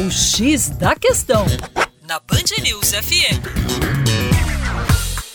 O X da Questão, na Band News FM.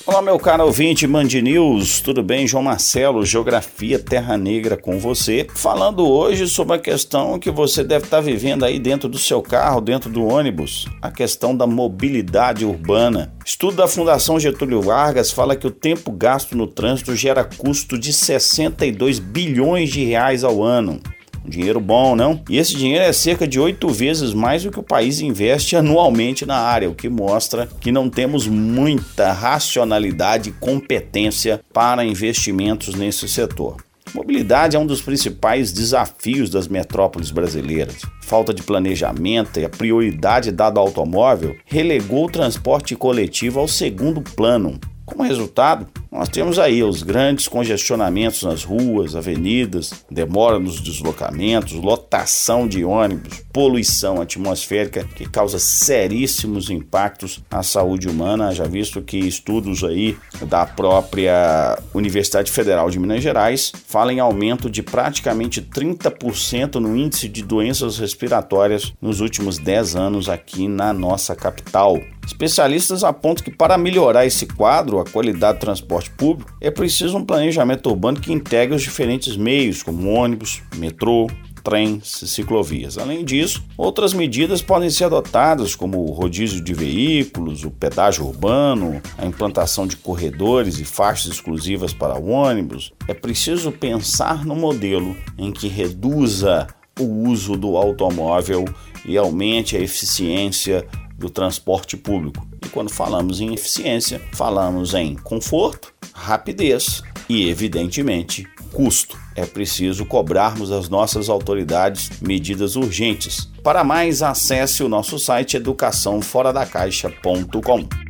Olá, meu caro ouvinte Band News, tudo bem? João Marcelo, Geografia Terra Negra com você, falando hoje sobre a questão que você deve estar vivendo aí dentro do seu carro, dentro do ônibus, a questão da mobilidade urbana. Estudo da Fundação Getúlio Vargas fala que o tempo gasto no trânsito gera custo de 62 bilhões de reais ao ano. Um dinheiro bom, não? E esse dinheiro é cerca de oito vezes mais do que o país investe anualmente na área, o que mostra que não temos muita racionalidade e competência para investimentos nesse setor. Mobilidade é um dos principais desafios das metrópoles brasileiras. Falta de planejamento e a prioridade dada ao automóvel relegou o transporte coletivo ao segundo plano. Como resultado, nós temos aí os grandes congestionamentos nas ruas, avenidas, demora nos deslocamentos, lotação de ônibus, poluição atmosférica que causa seríssimos impactos à saúde humana, já visto que estudos aí da própria Universidade Federal de Minas Gerais falam em aumento de praticamente 30% no índice de doenças respiratórias nos últimos 10 anos aqui na nossa capital. Especialistas apontam que para melhorar esse quadro, a qualidade do transporte público, é preciso um planejamento urbano que integre os diferentes meios, como ônibus, metrô, trens e ciclovias. Além disso, outras medidas podem ser adotadas, como o rodízio de veículos, o pedágio urbano, a implantação de corredores e faixas exclusivas para ônibus. É preciso pensar no modelo em que reduza o uso do automóvel e aumente a eficiência do transporte público. E quando falamos em eficiência, falamos em conforto, rapidez e, evidentemente, custo. É preciso cobrarmos as nossas autoridades medidas urgentes. Para mais, acesse o nosso site educaçãoforadacaixa.com.